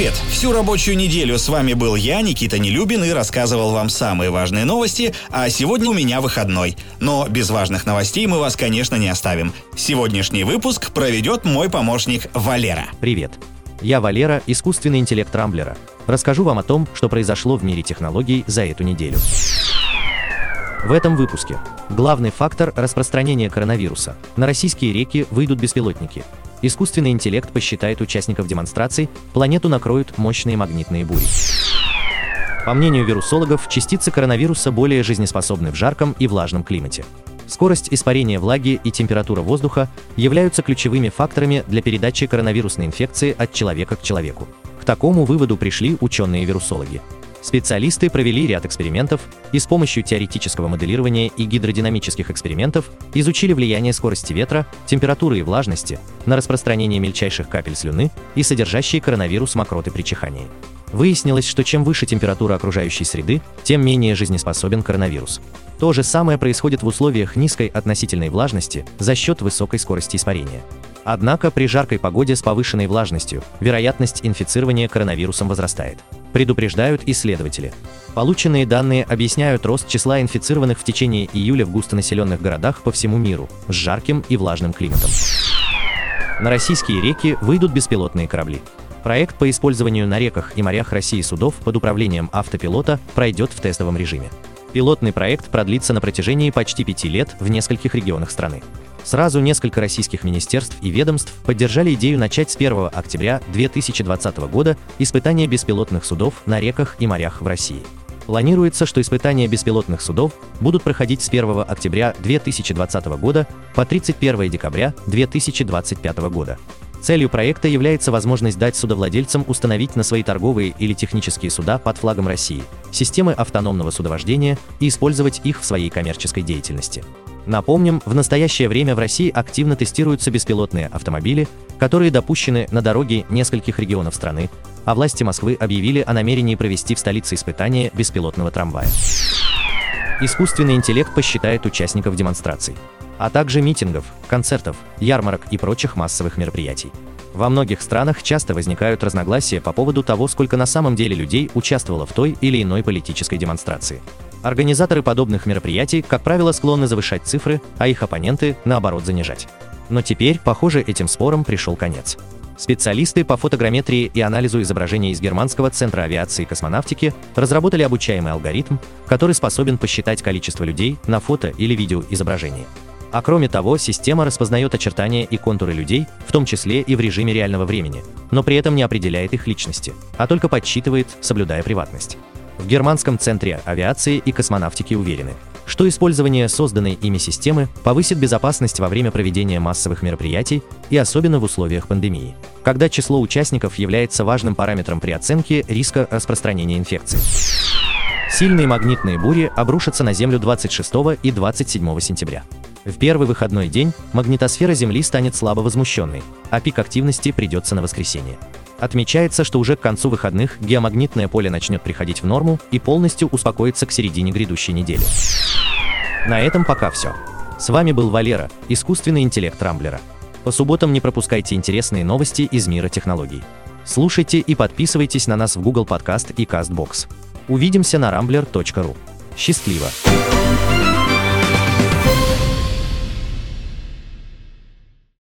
Привет! Всю рабочую неделю с вами был я, Никита Нелюбин, и рассказывал вам самые важные новости, а сегодня у меня выходной. Но без важных новостей мы вас, конечно, не оставим. Сегодняшний выпуск проведет мой помощник Валера. Привет! Я Валера, искусственный интеллект Рамблера. Расскажу вам о том, что произошло в мире технологий за эту неделю. В этом выпуске. Главный фактор распространения коронавируса. На российские реки выйдут беспилотники. Искусственный интеллект посчитает участников демонстраций, планету накроют мощные магнитные бури. По мнению вирусологов, частицы коронавируса более жизнеспособны в жарком и влажном климате. Скорость испарения влаги и температура воздуха являются ключевыми факторами для передачи коронавирусной инфекции от человека к человеку. К такому выводу пришли ученые-вирусологи. Специалисты провели ряд экспериментов и с помощью теоретического моделирования и гидродинамических экспериментов изучили влияние скорости ветра, температуры и влажности на распространение мельчайших капель слюны и содержащие коронавирус мокроты при чихании. Выяснилось, что чем выше температура окружающей среды, тем менее жизнеспособен коронавирус. То же самое происходит в условиях низкой относительной влажности за счет высокой скорости испарения. Однако при жаркой погоде с повышенной влажностью вероятность инфицирования коронавирусом возрастает. Предупреждают исследователи. Полученные данные объясняют рост числа инфицированных в течение июля в густонаселенных городах по всему миру с жарким и влажным климатом. На российские реки выйдут беспилотные корабли. Проект по использованию на реках и морях России судов под управлением автопилота пройдет в тестовом режиме. Пилотный проект продлится на протяжении почти пяти лет в нескольких регионах страны. Сразу несколько российских министерств и ведомств поддержали идею начать с 1 октября 2020 года испытания беспилотных судов на реках и морях в России. Планируется, что испытания беспилотных судов будут проходить с 1 октября 2020 года по 31 декабря 2025 года. Целью проекта является возможность дать судовладельцам установить на свои торговые или технические суда под флагом России системы автономного судовождения и использовать их в своей коммерческой деятельности. Напомним, в настоящее время в России активно тестируются беспилотные автомобили, которые допущены на дороге нескольких регионов страны, а власти Москвы объявили о намерении провести в столице испытания беспилотного трамвая. Искусственный интеллект посчитает участников демонстраций, а также митингов, концертов, ярмарок и прочих массовых мероприятий. Во многих странах часто возникают разногласия по поводу того, сколько на самом деле людей участвовало в той или иной политической демонстрации. Организаторы подобных мероприятий, как правило, склонны завышать цифры, а их оппоненты, наоборот, занижать. Но теперь, похоже, этим спорам пришел конец. Специалисты по фотограмметрии и анализу изображений из Германского центра авиации и космонавтики разработали обучаемый алгоритм, который способен посчитать количество людей на фото или видеоизображении. А кроме того, система распознает очертания и контуры людей, в том числе и в режиме реального времени, но при этом не определяет их личности, а только подсчитывает, соблюдая приватность. В Германском центре авиации и космонавтики уверены, что использование созданной ими системы повысит безопасность во время проведения массовых мероприятий и особенно в условиях пандемии, когда число участников является важным параметром при оценке риска распространения инфекции. Сильные магнитные бури обрушатся на Землю 26 и 27 сентября. В первый выходной день магнитосфера Земли станет слабо возмущенной, а пик активности придется на воскресенье. Отмечается, что уже к концу выходных геомагнитное поле начнет приходить в норму и полностью успокоится к середине грядущей недели. На этом пока все. С вами был Валера, искусственный интеллект Рамблера. По субботам не пропускайте интересные новости из мира технологий. Слушайте и подписывайтесь на нас в Google Podcast и CastBox. Увидимся на rambler.ru. Счастливо!